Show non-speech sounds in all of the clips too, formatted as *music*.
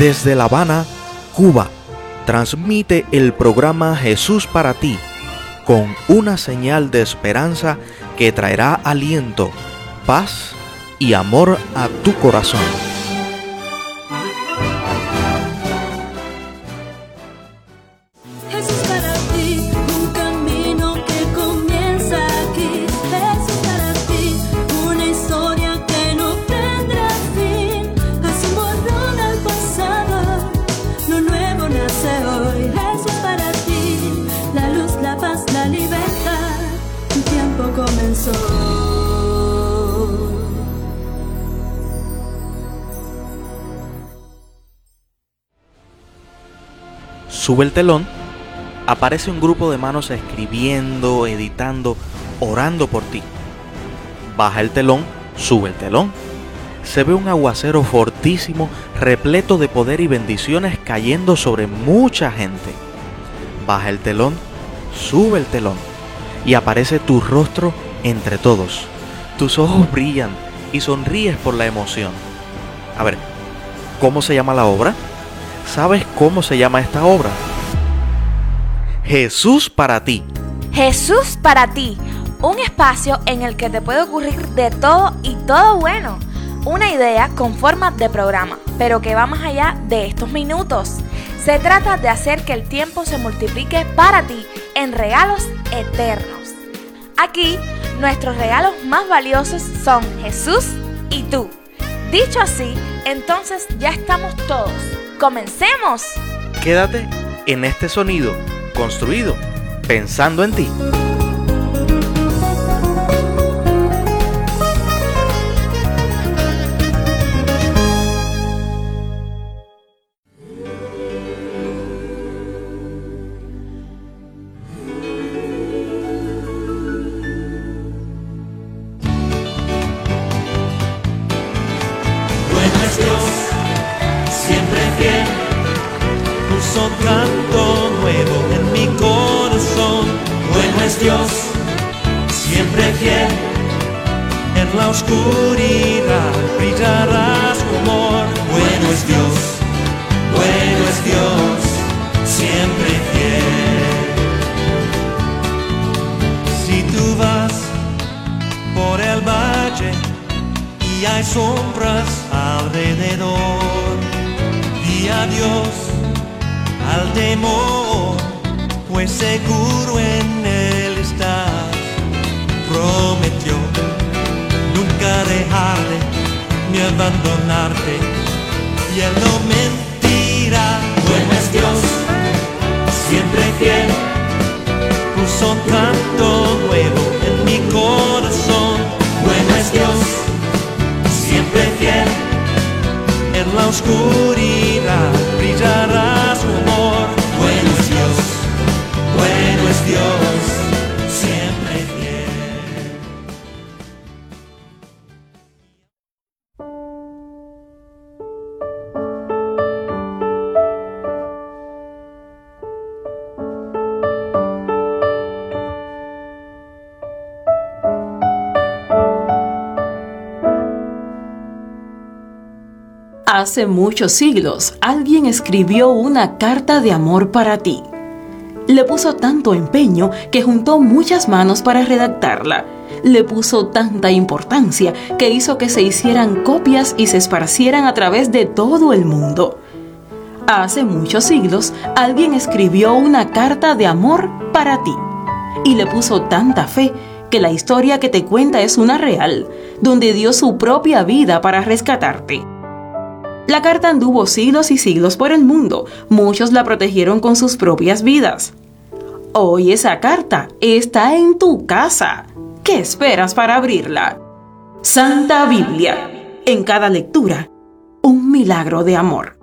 Desde La Habana, Cuba, transmite el programa Jesús para ti, con una señal de esperanza que traerá aliento, paz y amor a tu corazón. Sube el telón, aparece un grupo de manos escribiendo, editando, orando por ti. Baja el telón, sube el telón. Se ve un aguacero fortísimo, repleto de poder y bendiciones cayendo sobre mucha gente. Baja el telón, sube el telón y aparece tu rostro entre todos. Tus ojos brillan y sonríes por la emoción. A ver, ¿cómo se llama la obra? ¿Sabes cómo se llama esta obra? Jesús para ti. Jesús para ti, un espacio en el que te puede ocurrir de todo y todo bueno. Una idea con forma de programa, pero que va más allá de estos minutos. Se trata de hacer que el tiempo se multiplique para ti en regalos eternos. Aquí, nuestros regalos más valiosos son Jesús y tú. Dicho así, entonces ya estamos todos. ¡Comencemos! Quédate en este sonido construido pensando en ti. Oscuridad brillará su amor. Bueno es Dios, bueno es Dios, siempre fiel. Si tú vas por el valle, y hay sombras alrededor. Di adiós al temor, pues seguro en abandonarte, y él no mentirá. Bueno es Dios, siempre fiel, puso un canto nuevo en mi corazón. Bueno es Dios siempre fiel. En la oscuridad Hace muchos siglos alguien escribió una carta de amor para ti. Le puso tanto empeño que juntó muchas manos para redactarla. Le puso tanta importancia que hizo que se hicieran copias y se esparcieran a través de todo el mundo. Hace muchos siglos alguien escribió una carta de amor para ti. Y le puso tanta fe que la historia que te cuenta es una real, donde dio su propia vida para rescatarte. La carta anduvo siglos y siglos por el mundo. Muchos la protegieron con sus propias vidas. Hoy esa carta está en tu casa. ¿Qué esperas para abrirla? Santa Biblia. En cada lectura, un milagro de amor.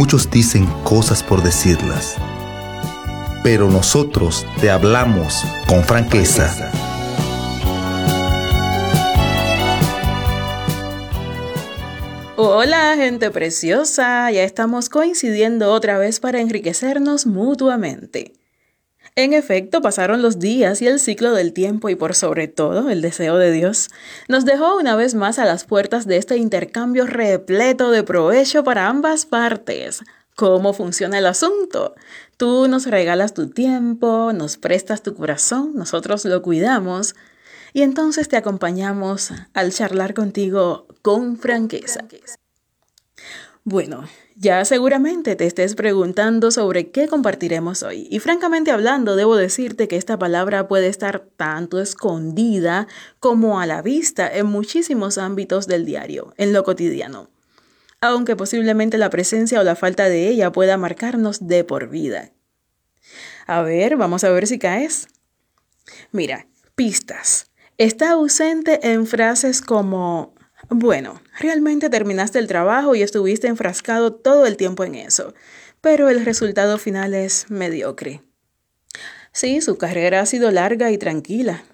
muchos dicen cosas por decirlas. Pero nosotros te hablamos con franqueza. Hola gente preciosa, ya estamos coincidiendo otra vez para enriquecernos mutuamente. En efecto, pasaron los días y el ciclo del tiempo y por sobre todo el deseo de Dios nos dejó una vez más a las puertas de este intercambio repleto de provecho para ambas partes. ¿Cómo funciona el asunto? Tú nos regalas tu tiempo, nos prestas tu corazón, nosotros lo cuidamos y entonces te acompañamos al charlar contigo con franqueza. Bueno, ya seguramente te estés preguntando sobre qué compartiremos hoy. Y francamente hablando, debo decirte que esta palabra puede estar tanto escondida como a la vista en muchísimos ámbitos del diario, en lo cotidiano. Aunque posiblemente la presencia o la falta de ella pueda marcarnos de por vida. A ver, vamos a ver si caes. Mira, pistas. Está ausente en frases como bueno, realmente terminaste el trabajo y estuviste enfrascado todo el tiempo en eso, pero el resultado final es mediocre. Sí, su carrera ha sido larga y tranquila,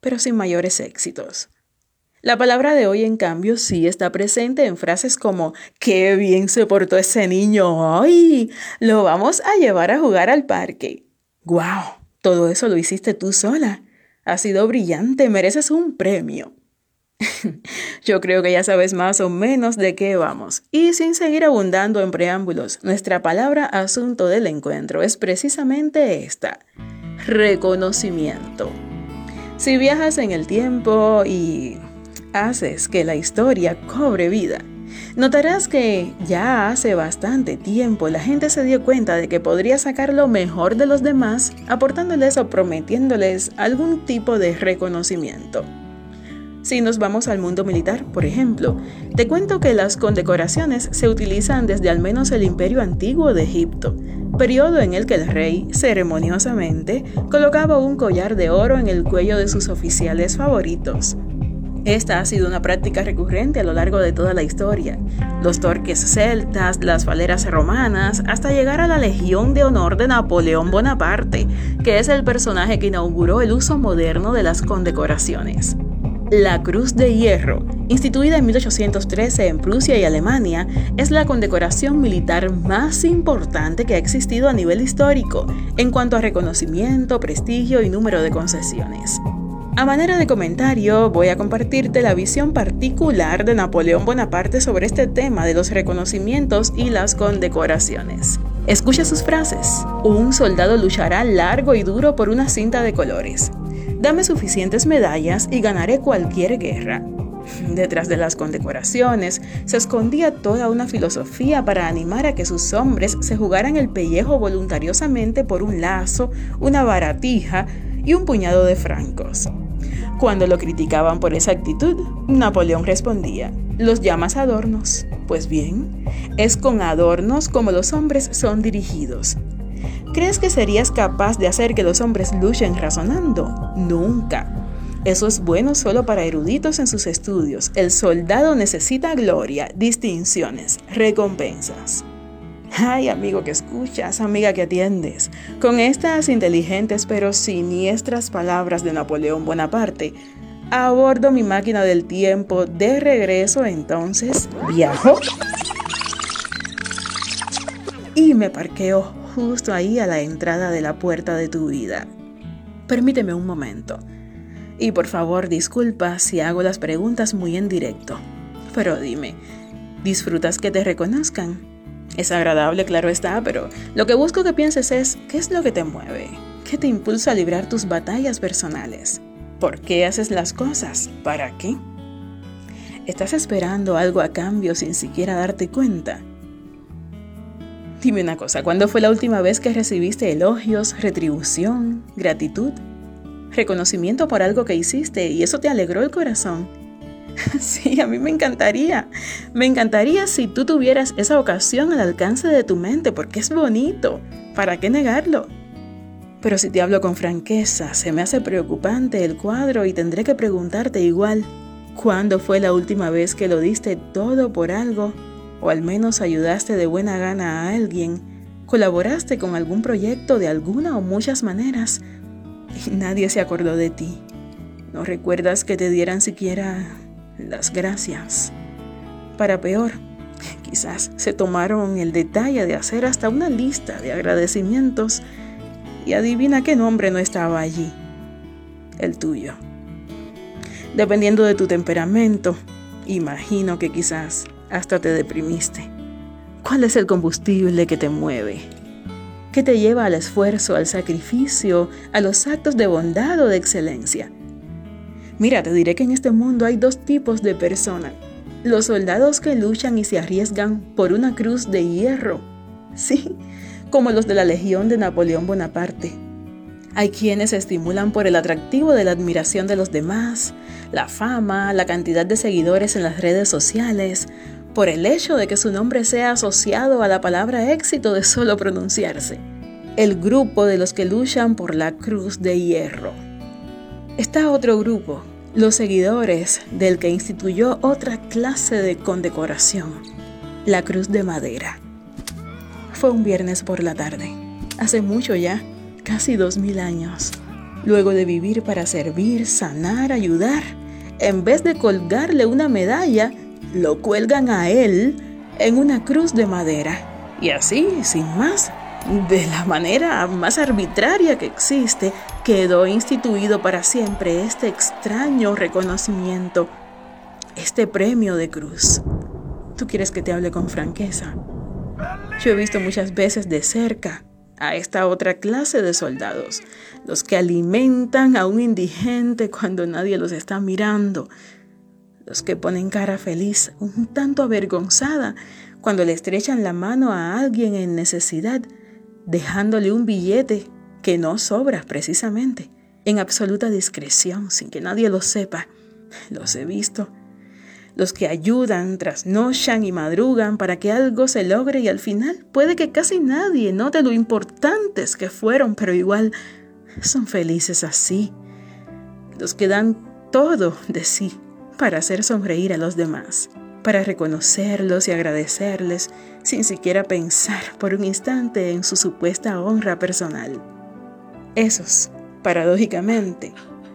pero sin mayores éxitos. La palabra de hoy, en cambio, sí está presente en frases como ¡Qué bien se portó ese niño hoy! Lo vamos a llevar a jugar al parque. ¡Guau! Todo eso lo hiciste tú sola. Ha sido brillante, mereces un premio. *laughs* Yo creo que ya sabes más o menos de qué vamos. Y sin seguir abundando en preámbulos, nuestra palabra asunto del encuentro es precisamente esta, reconocimiento. Si viajas en el tiempo y haces que la historia cobre vida, notarás que ya hace bastante tiempo la gente se dio cuenta de que podría sacar lo mejor de los demás aportándoles o prometiéndoles algún tipo de reconocimiento. Si nos vamos al mundo militar, por ejemplo, te cuento que las condecoraciones se utilizan desde al menos el Imperio Antiguo de Egipto, periodo en el que el rey, ceremoniosamente, colocaba un collar de oro en el cuello de sus oficiales favoritos. Esta ha sido una práctica recurrente a lo largo de toda la historia. Los torques celtas, las valeras romanas, hasta llegar a la Legión de Honor de Napoleón Bonaparte, que es el personaje que inauguró el uso moderno de las condecoraciones. La Cruz de Hierro, instituida en 1813 en Prusia y Alemania, es la condecoración militar más importante que ha existido a nivel histórico en cuanto a reconocimiento, prestigio y número de concesiones. A manera de comentario, voy a compartirte la visión particular de Napoleón Bonaparte sobre este tema de los reconocimientos y las condecoraciones. Escucha sus frases. Un soldado luchará largo y duro por una cinta de colores. Dame suficientes medallas y ganaré cualquier guerra. Detrás de las condecoraciones se escondía toda una filosofía para animar a que sus hombres se jugaran el pellejo voluntariosamente por un lazo, una baratija y un puñado de francos. Cuando lo criticaban por esa actitud, Napoleón respondía, ¿los llamas adornos? Pues bien, es con adornos como los hombres son dirigidos. ¿Crees que serías capaz de hacer que los hombres luchen razonando? Nunca. Eso es bueno solo para eruditos en sus estudios. El soldado necesita gloria, distinciones, recompensas. Ay, amigo que escuchas, amiga que atiendes. Con estas inteligentes pero siniestras palabras de Napoleón Bonaparte, abordo mi máquina del tiempo de regreso, entonces viajo y me parqueo justo ahí a la entrada de la puerta de tu vida. Permíteme un momento. Y por favor, disculpa si hago las preguntas muy en directo. Pero dime, ¿disfrutas que te reconozcan? Es agradable, claro está, pero lo que busco que pienses es, ¿qué es lo que te mueve? ¿Qué te impulsa a librar tus batallas personales? ¿Por qué haces las cosas? ¿Para qué? ¿Estás esperando algo a cambio sin siquiera darte cuenta? Dime una cosa, ¿cuándo fue la última vez que recibiste elogios, retribución, gratitud, reconocimiento por algo que hiciste y eso te alegró el corazón? *laughs* Sí, a mí me encantaría. Me encantaría si tú tuvieras esa ocasión al alcance de tu mente, porque es bonito. ¿Para qué negarlo? Pero si te hablo con franqueza, se me hace preocupante el cuadro y tendré que preguntarte igual, ¿cuándo fue la última vez que lo diste todo por algo o al menos ayudaste de buena gana a alguien, colaboraste con algún proyecto de alguna o muchas maneras *laughs* y nadie se acordó de ti. No recuerdas que te dieran siquiera las gracias. Para peor, quizás se tomaron el detalle de hacer hasta una lista de agradecimientos y adivina qué nombre no estaba allí. El tuyo. Dependiendo de tu temperamento, imagino que quizás hasta te deprimiste. ¿Cuál es el combustible que te mueve? ¿Qué te lleva al esfuerzo, al sacrificio, a los actos de bondad o de excelencia? Mira, te diré que en este mundo hay dos tipos de personas. Los soldados que luchan y se arriesgan por una cruz de hierro. Sí, como los de la Legión de Napoleón Bonaparte. Hay quienes se estimulan por el atractivo de la admiración de los demás, la fama, la cantidad de seguidores en las redes sociales, por el hecho de que su nombre sea asociado a la palabra éxito de solo pronunciarse. El grupo de los que luchan por la cruz de hierro. Está otro grupo, los seguidores del que instituyó otra clase de condecoración, la cruz de madera. Fue un viernes por la tarde, hace mucho ya, casi dos mil años. Luego de vivir para servir, sanar, ayudar, en vez de colgarle una medalla, lo cuelgan a él en una cruz de madera. Y así, sin más, de la manera más arbitraria que existe, quedó instituido para siempre este extraño reconocimiento, este premio de cruz. ¿Tú quieres que te hable con franqueza? Yo he visto muchas veces de cerca a esta otra clase de soldados, los que alimentan a un indigente cuando nadie los está mirando, los que ponen cara feliz, un tanto avergonzada, cuando le estrechan la mano a alguien en necesidad, dejándole un billete que no sobra precisamente, en absoluta discreción, sin que nadie lo sepa. Los he visto. Los que ayudan, trasnochan y madrugan para que algo se logre y al final puede que casi nadie note lo importantes que fueron, pero igual son felices así. Los que dan todo de sí para hacer sonreír a los demás para reconocerlos y agradecerles sin siquiera pensar por un instante en su supuesta honra personal. Esos, paradójicamente,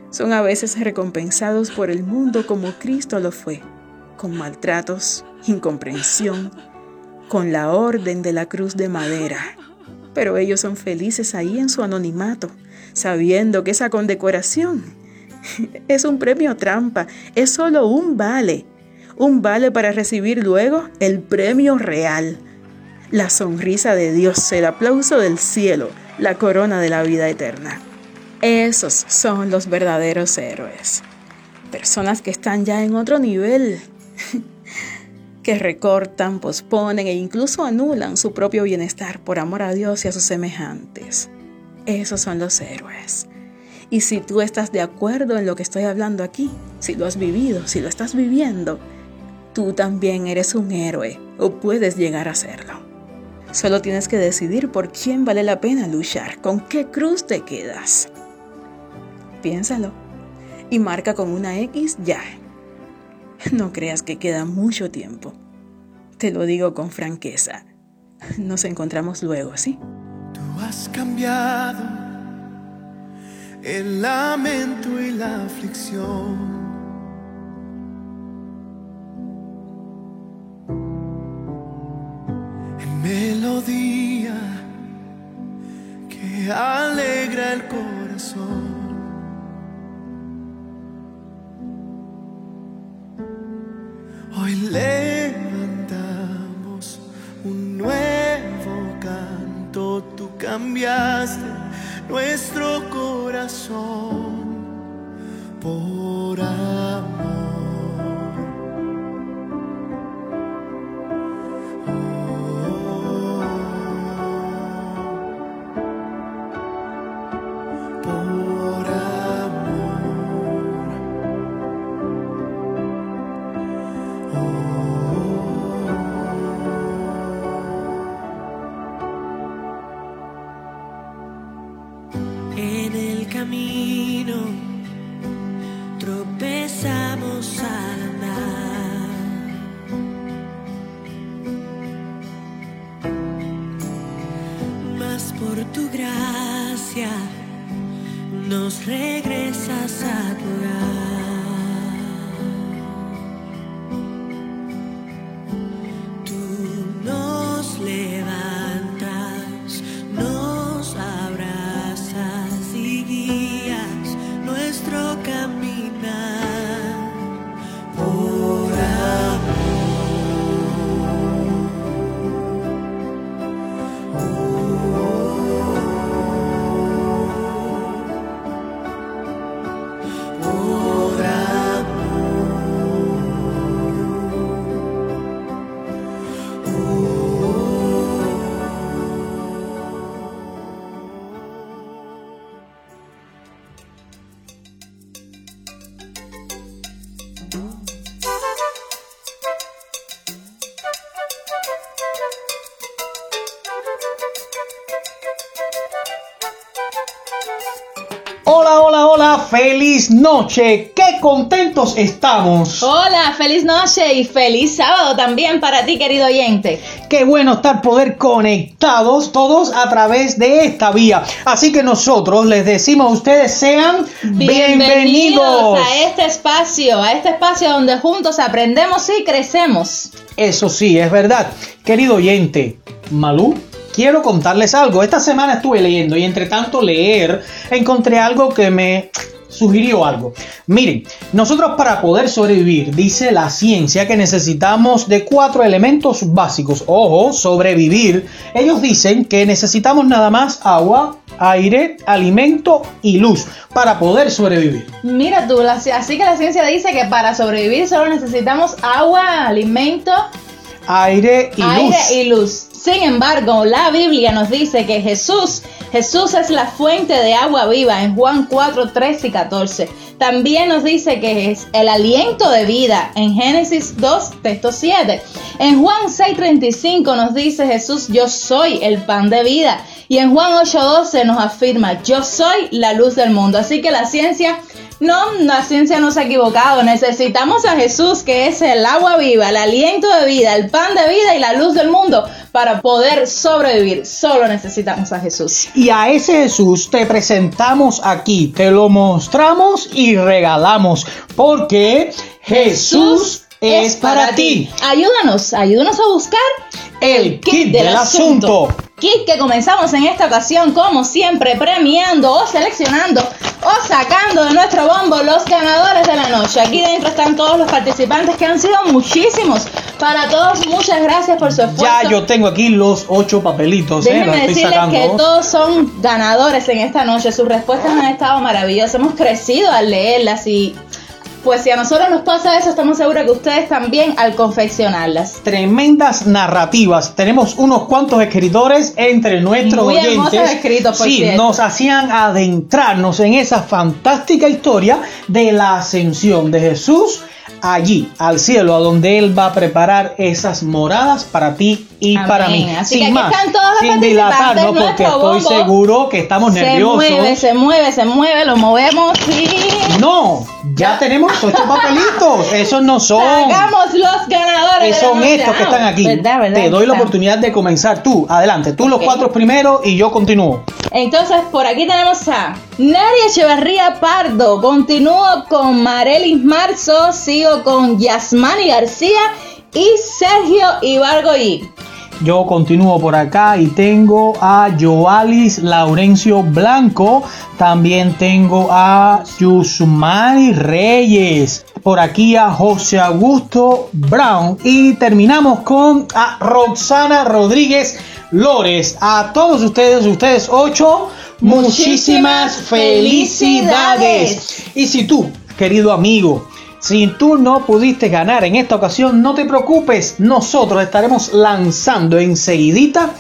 son a veces recompensados por el mundo como Cristo lo fue, con maltratos, incomprensión, con la orden de la cruz de madera. Pero ellos son felices ahí en su anonimato, sabiendo que esa condecoración *laughs* es un premio trampa, es solo un vale un vale para recibir luego el premio real, la sonrisa de Dios, el aplauso del cielo, la corona de la vida eterna. Esos son los verdaderos héroes. Personas que están ya en otro nivel, *laughs* que recortan, posponen e incluso anulan su propio bienestar por amor a Dios y a sus semejantes. Esos son los héroes. Y si tú estás de acuerdo en lo que estoy hablando aquí, si lo has vivido, si lo estás viviendo, tú también eres un héroe o puedes llegar a serlo. Solo tienes que decidir por quién vale la pena luchar, con qué cruz te quedas. Piénsalo y marca con una X ya. No creas que queda mucho tiempo. Te lo digo con franqueza. Nos encontramos luego, ¿sí? Tú has cambiado el lamento y la aflicción melodía que alegra el corazón. Hoy levantamos un nuevo canto, tú cambiaste nuestro corazón por amor. Noche. Qué contentos estamos. Hola, feliz noche y feliz sábado también para ti, querido oyente. Qué bueno estar poder conectados todos a través de esta vía. Así que nosotros les decimos a ustedes sean bienvenidos. a este espacio, a este espacio donde juntos aprendemos y crecemos. Eso sí, es verdad. Querido oyente, Malú, quiero contarles algo. Esta semana estuve leyendo y entre tanto leer encontré algo que me sugirió algo. Miren, nosotros para poder sobrevivir, dice la ciencia que necesitamos de cuatro elementos básicos. Ojo, sobrevivir. Ellos dicen que necesitamos nada más agua, aire, alimento y luz para poder sobrevivir. Mira tú, así que la ciencia dice que para sobrevivir solo necesitamos agua, alimento, Aire y aire luz. y luz. Sin embargo, la Biblia nos dice que Jesús, Jesús es la fuente de agua viva en Juan 4, 13 y 14. También nos dice que es el aliento de vida en Génesis 2, texto 7. En Juan 6, 35 nos dice Jesús, yo soy el pan de vida. Y en Juan 8, 12 nos afirma, yo soy la luz del mundo. Así que la ciencia no, la ciencia no se ha equivocado. Necesitamos a Jesús, que es el agua viva, el aliento de vida, el pan de vida y la luz del mundo para poder sobrevivir. Solo necesitamos a Jesús. Y a ese Jesús te presentamos aquí, te lo mostramos y regalamos, porque Jesús es para ti. Ayúdanos, ayúdanos a buscar El kit del asunto. Kit que comenzamos en esta ocasión, como siempre, premiando o seleccionando o sacando de nuestro bombo los ganadores de la noche. Aquí dentro están todos los participantes que han sido muchísimos. Para todos, muchas gracias por su esfuerzo. Ya yo tengo aquí los ocho papelitos, eh, Déjenme estoy decirles sacando. que todos son ganadores en esta noche. Sus respuestas han estado maravillosas. Hemos crecido al leerlas y pues si a nosotros nos pasa eso, estamos seguros que ustedes también al confeccionarlas. Tremendas narrativas. Tenemos unos cuantos escritores entre nuestros Muy oyentes. escritos, por sí, cierto. nos hacían adentrarnos en esa fantástica historia de la ascensión de Jesús allí, al cielo, a donde Él va a preparar esas moradas para ti y Amén. para mí. Así sin que aquí más, están todos los sin participantes, dilatarnos, porque estoy seguro que estamos Se nerviosos. mueve, se mueve, se mueve, lo movemos y No, ya tenemos ocho papelitos. Esos no son. los ganadores. Son estos que están aquí. ¿verdad, verdad? Te doy la oportunidad de comenzar tú. Adelante, tú los cuatro primero y yo continúo. Entonces, por aquí tenemos a Nadia Echeverría Pardo. Continúo con Marelis Marzo. Sigo con Yasmani García y Sergio Ibargoyi. Yo continúo por acá y tengo a Joalis Laurencio Blanco. También tengo a Yusmari Reyes. Por aquí a José Augusto Brown. Y terminamos con a Roxana Rodríguez Lores. A todos ustedes, ustedes ocho, muchísimas Muchísimas felicidades. felicidades. Y si tú, querido amigo, si tú no pudiste ganar en esta ocasión, no te preocupes, nosotros estaremos lanzando enseguidita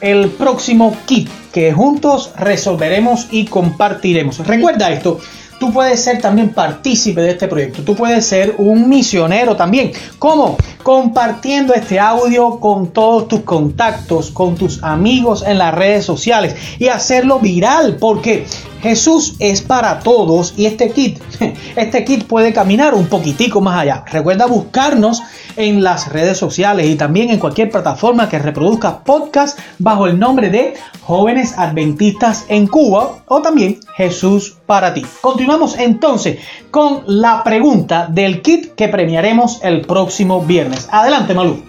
el próximo kit que juntos resolveremos y compartiremos. Recuerda esto, tú puedes ser también partícipe de este proyecto, tú puedes ser un misionero también. ¿Cómo? Compartiendo este audio con todos tus contactos, con tus amigos en las redes sociales y hacerlo viral porque Jesús es para todos y este kit, *laughs* este kit puede caminar un poquitico más allá. Recuerda buscarnos en las redes sociales y también en cualquier plataforma que reproduzca podcast bajo el nombre de Jóvenes Adventistas en Cuba o también Jesús para ti. Continuamos entonces con la pregunta del kit que premiaremos el próximo viernes. Adelante, Malú.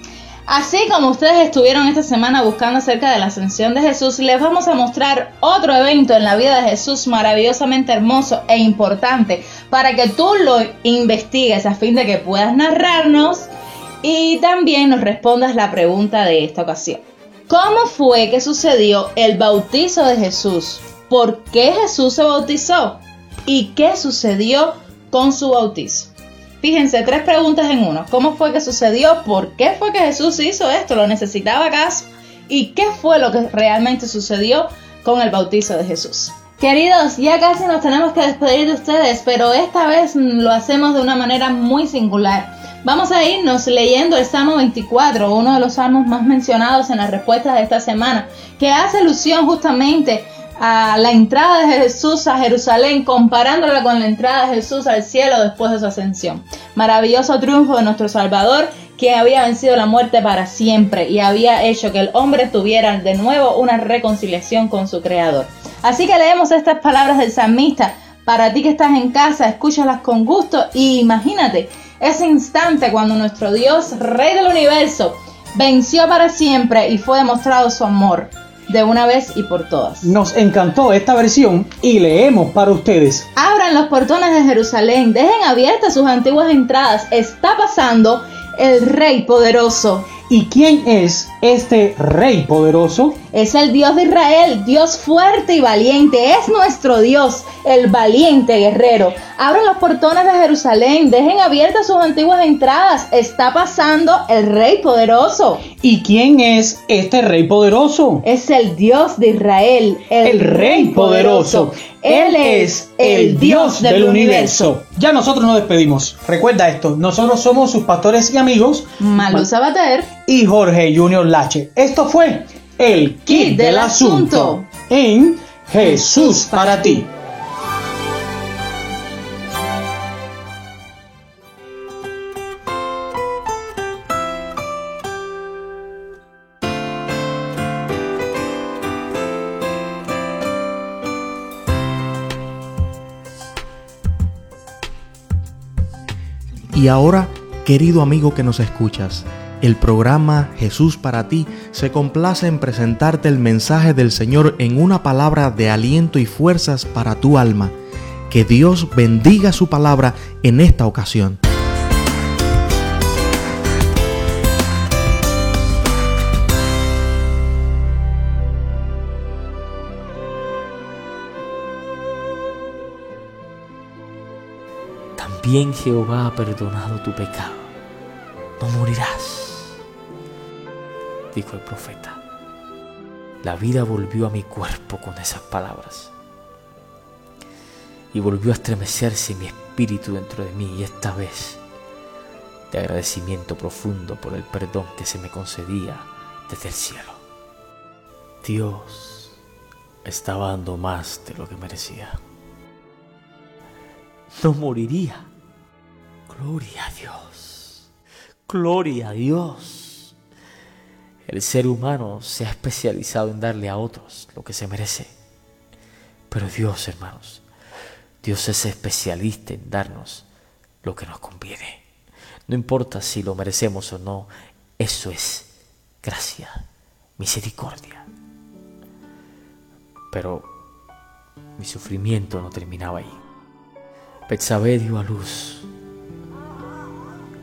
Así como ustedes estuvieron esta semana buscando acerca de la ascensión de Jesús, les vamos a mostrar otro evento en la vida de Jesús maravillosamente hermoso e importante para que tú lo investigues a fin de que puedas narrarnos y también nos respondas la pregunta de esta ocasión. ¿Cómo fue que sucedió el bautizo de Jesús? ¿Por qué Jesús se bautizó? ¿Y qué sucedió con su bautizo? Fíjense, tres preguntas en uno. ¿Cómo fue que sucedió? ¿Por qué fue que Jesús hizo esto? ¿Lo necesitaba acaso? ¿Y qué fue lo que realmente sucedió con el bautizo de Jesús? Queridos, ya casi nos tenemos que despedir de ustedes, pero esta vez lo hacemos de una manera muy singular. Vamos a irnos leyendo el Salmo 24, uno de los salmos más mencionados en las respuestas de esta semana, que hace alusión justamente a la entrada de Jesús a Jerusalén, comparándola con la entrada de Jesús al cielo después de su ascensión. Maravilloso triunfo de nuestro Salvador, quien había vencido la muerte para siempre y había hecho que el hombre tuviera de nuevo una reconciliación con su Creador. Así que leemos estas palabras del salmista. Para ti que estás en casa, escúchalas con gusto y imagínate ese instante cuando nuestro Dios, Rey del universo, venció para siempre y fue demostrado su amor de una vez y por todas. Nos encantó esta versión y leemos para ustedes. Abran los portones de Jerusalén, dejen abiertas sus antiguas entradas. Está pasando el Rey poderoso. ¿Y quién es este Rey poderoso? Es el Dios de Israel, Dios fuerte y valiente. Es nuestro Dios, el valiente guerrero. Abran los portones de Jerusalén, dejen abiertas sus antiguas entradas. Está pasando el Rey poderoso. ¿Y quién es este Rey poderoso? Es el Dios de Israel, El Rey poderoso. Él es el Dios del universo. Ya nosotros nos despedimos. Recuerda esto, nosotros somos sus pastores y amigos Malú Sabater. Y Jorge Junior Lache. Esto fue el kit del asunto en Jesús para ti. Y ahora, querido amigo que nos escuchas, el programa Jesús para ti se complace en presentarte el mensaje del Señor en una palabra de aliento y fuerzas para tu alma. Que Dios bendiga su palabra en esta ocasión. También Jehová ha perdonado tu pecado. No morirás, dijo el profeta. La vida volvió a mi cuerpo con esas palabras. Y volvió a estremecerse mi espíritu dentro de mí y esta vez de agradecimiento profundo por el perdón que se me concedía desde el cielo. Dios estaba dando más de lo que merecía. No moriría. Gloria a Dios. Gloria a Dios. El ser humano se ha especializado en darle a otros lo que se merece. Pero Dios, hermanos, Dios es especialista en darnos lo que nos conviene. No importa si lo merecemos o no, eso es gracia, misericordia. Pero mi sufrimiento no terminaba ahí. Betsabé dio a luz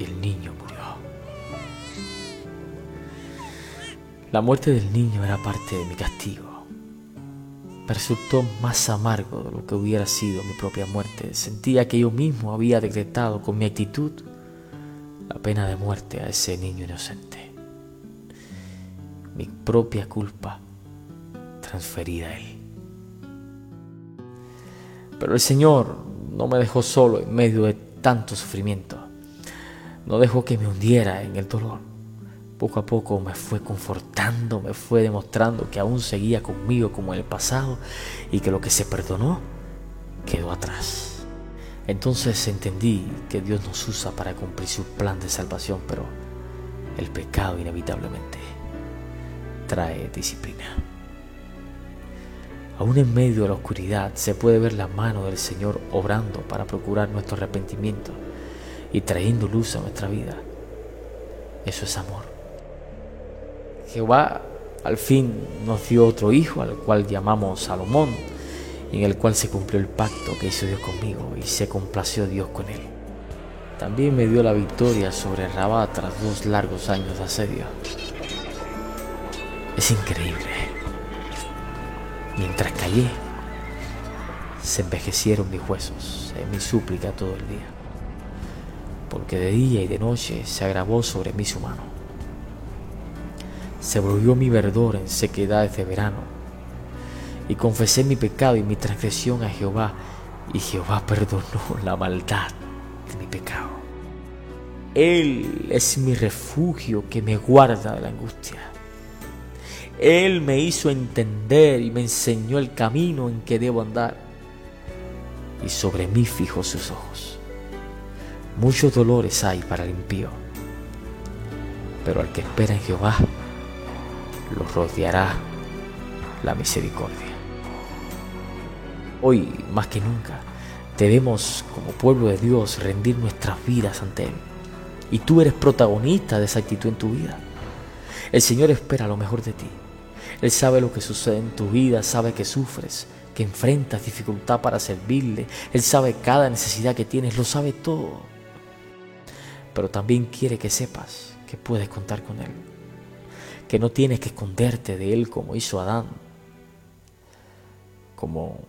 el niño La muerte del niño era parte de mi castigo. Me resultó más amargo de lo que hubiera sido mi propia muerte. Sentía que yo mismo había decretado con mi actitud la pena de muerte a ese niño inocente. Mi propia culpa transferida a él. Pero el Señor no me dejó solo en medio de tanto sufrimiento. No dejó que me hundiera en el dolor. Poco a poco me fue confortando, me fue demostrando que aún seguía conmigo como en el pasado y que lo que se perdonó quedó atrás. Entonces entendí que Dios nos usa para cumplir su plan de salvación, pero el pecado inevitablemente trae disciplina. Aún en medio de la oscuridad se puede ver la mano del Señor obrando para procurar nuestro arrepentimiento y trayendo luz a nuestra vida. Eso es amor. Jehová al fin nos dio otro hijo al cual llamamos Salomón, en el cual se cumplió el pacto que hizo Dios conmigo y se complació Dios con él. También me dio la victoria sobre Rabat tras dos largos años de asedio. Es increíble. Mientras callé, se envejecieron mis huesos en mi súplica todo el día, porque de día y de noche se agravó sobre mí su mano. Se volvió mi verdor en sequedades de verano, y confesé mi pecado y mi transgresión a Jehová, y Jehová perdonó *laughs* la maldad de mi pecado. Él es mi refugio que me guarda de la angustia. Él me hizo entender y me enseñó el camino en que debo andar. Y sobre mí fijó sus ojos. Muchos dolores hay para el impío, pero al que espera en Jehová, lo rodeará la misericordia. Hoy, más que nunca, debemos, como pueblo de Dios, rendir nuestras vidas ante Él. Y tú eres protagonista de esa actitud en tu vida. El Señor espera lo mejor de ti. Él sabe lo que sucede en tu vida, sabe que sufres, que enfrentas dificultad para servirle. Él sabe cada necesidad que tienes, lo sabe todo. Pero también quiere que sepas que puedes contar con Él. Que no tienes que esconderte de Él como hizo Adán. Como,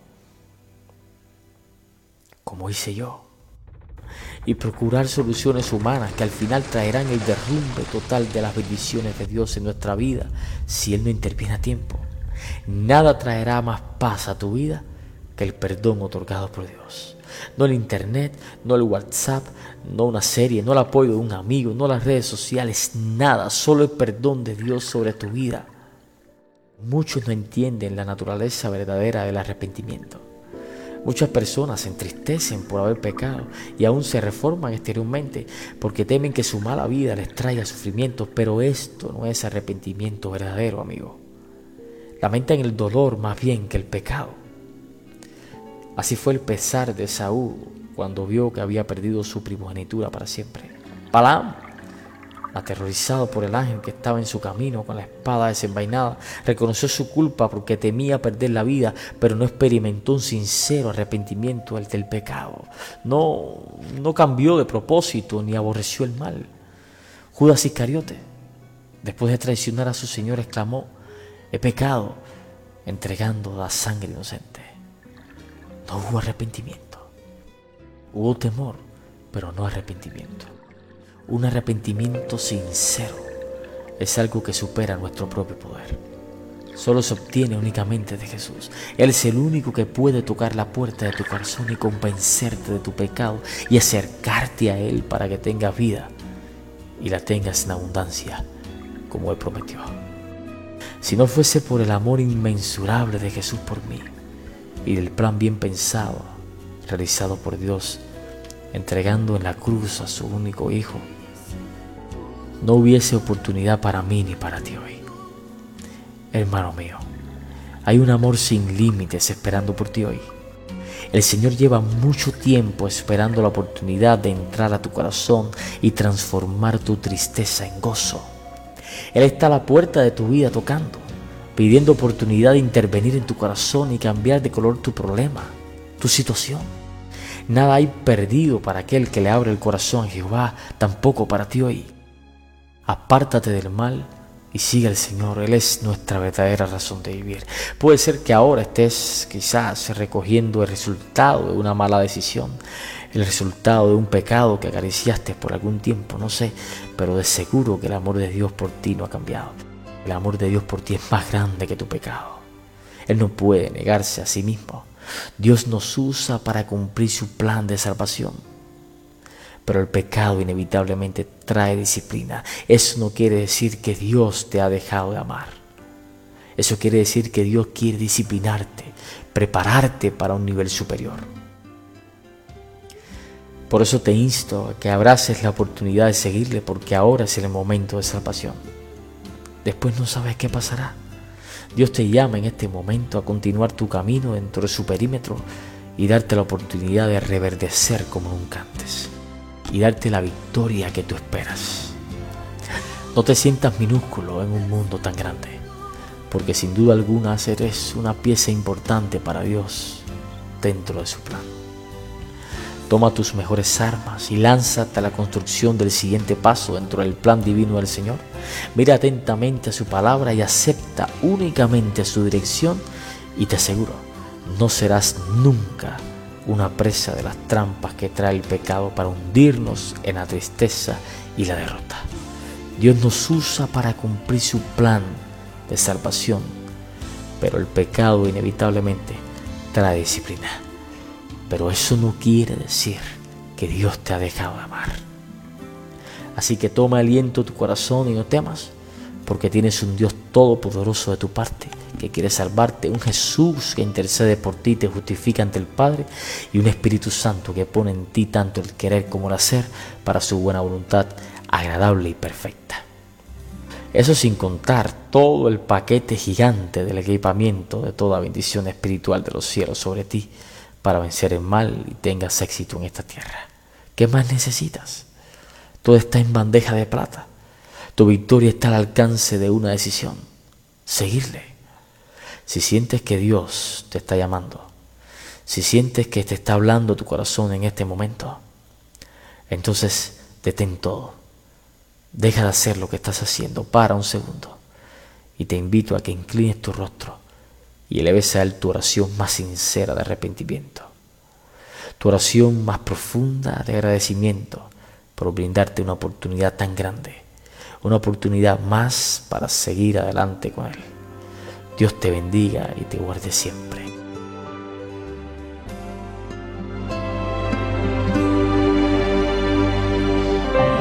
como hice yo y procurar soluciones humanas que al final traerán el derrumbe total de las bendiciones de Dios en nuestra vida si Él no interviene a tiempo. Nada traerá más paz a tu vida que el perdón otorgado por Dios. No el internet, no el WhatsApp, no una serie, no el apoyo de un amigo, no las redes sociales, nada, solo el perdón de Dios sobre tu vida. Muchos no entienden la naturaleza verdadera del arrepentimiento. Muchas personas se entristecen por haber pecado y aún se reforman exteriormente porque temen que su mala vida les traiga sufrimiento, pero esto no es arrepentimiento verdadero, amigo. Lamentan el dolor más bien que el pecado. Así fue el pesar de Saúl cuando vio que había perdido su primogenitura para siempre. Balaam aterrorizado por el ángel que estaba en su camino con la espada desenvainada, reconoció su culpa porque temía perder la vida, pero no experimentó un sincero arrepentimiento del pecado. No, no cambió de propósito ni aborreció el mal. Judas Iscariote, después de traicionar a su Señor, exclamó, he pecado, entregando la sangre inocente. No hubo arrepentimiento. Hubo temor, pero no arrepentimiento. Un arrepentimiento sincero es algo que supera nuestro propio poder. Solo se obtiene únicamente de Jesús. Él es el único que puede tocar la puerta de tu corazón y convencerte de tu pecado y acercarte a Él para que tengas vida y la tengas en abundancia, como Él prometió. Si no fuese por el amor inmensurable de Jesús por mí y del plan bien pensado, realizado por Dios, entregando en la cruz a su único Hijo, no hubiese oportunidad para mí ni para ti hoy. Hermano mío, hay un amor sin límites esperando por ti hoy. El Señor lleva mucho tiempo esperando la oportunidad de entrar a tu corazón y transformar tu tristeza en gozo. Él está a la puerta de tu vida tocando, pidiendo oportunidad de intervenir en tu corazón y cambiar de color tu problema, tu situación. Nada hay perdido para aquel que le abre el corazón a Jehová, tampoco para ti hoy. Apártate del mal y sigue al Señor. Él es nuestra verdadera razón de vivir. Puede ser que ahora estés quizás recogiendo el resultado de una mala decisión, el resultado de un pecado que acariciaste por algún tiempo, no sé, pero de seguro que el amor de Dios por ti no ha cambiado. El amor de Dios por ti es más grande que tu pecado. Él no puede negarse a sí mismo. Dios nos usa para cumplir su plan de salvación pero el pecado inevitablemente trae disciplina. Eso no quiere decir que Dios te ha dejado de amar. Eso quiere decir que Dios quiere disciplinarte, prepararte para un nivel superior. Por eso te insto a que abraces la oportunidad de seguirle porque ahora es el momento de salvación. Después no sabes qué pasará. Dios te llama en este momento a continuar tu camino dentro de su perímetro y darte la oportunidad de reverdecer como nunca antes y darte la victoria que tú esperas. No te sientas minúsculo en un mundo tan grande, porque sin duda alguna eres una pieza importante para Dios dentro de su plan. Toma tus mejores armas y lánzate a la construcción del siguiente paso dentro del plan divino del Señor. Mira atentamente a su palabra y acepta únicamente su dirección y te aseguro, no serás nunca una presa de las trampas que trae el pecado para hundirnos en la tristeza y la derrota. Dios nos usa para cumplir su plan de salvación, pero el pecado inevitablemente trae disciplina. Pero eso no quiere decir que Dios te ha dejado de amar. Así que toma aliento tu corazón y no temas, porque tienes un Dios todopoderoso de tu parte que quiere salvarte, un Jesús que intercede por ti, te justifica ante el Padre y un Espíritu Santo que pone en ti tanto el querer como el hacer para su buena voluntad agradable y perfecta. Eso sin contar todo el paquete gigante del equipamiento de toda bendición espiritual de los cielos sobre ti para vencer el mal y tengas éxito en esta tierra. ¿Qué más necesitas? Todo está en bandeja de plata. Tu victoria está al alcance de una decisión. Seguirle. Si sientes que Dios te está llamando, si sientes que te está hablando tu corazón en este momento, entonces detén todo Deja de hacer lo que estás haciendo, para un segundo. Y te invito a que inclines tu rostro y eleves a Él tu oración más sincera de arrepentimiento. Tu oración más profunda de agradecimiento por brindarte una oportunidad tan grande. Una oportunidad más para seguir adelante con Él. Dios te bendiga y te guarde siempre.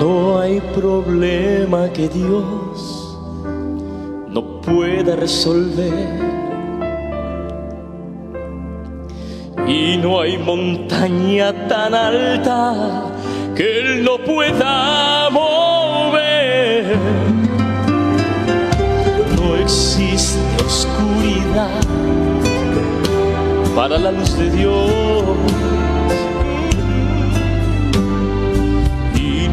No hay problema que Dios no pueda resolver. Y no hay montaña tan alta que Él no pueda mover. No existe oscuridad para la luz de Dios.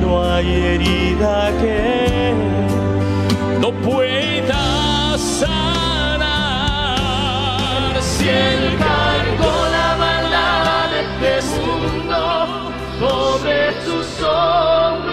no hay herida que no pueda sanar. Si sus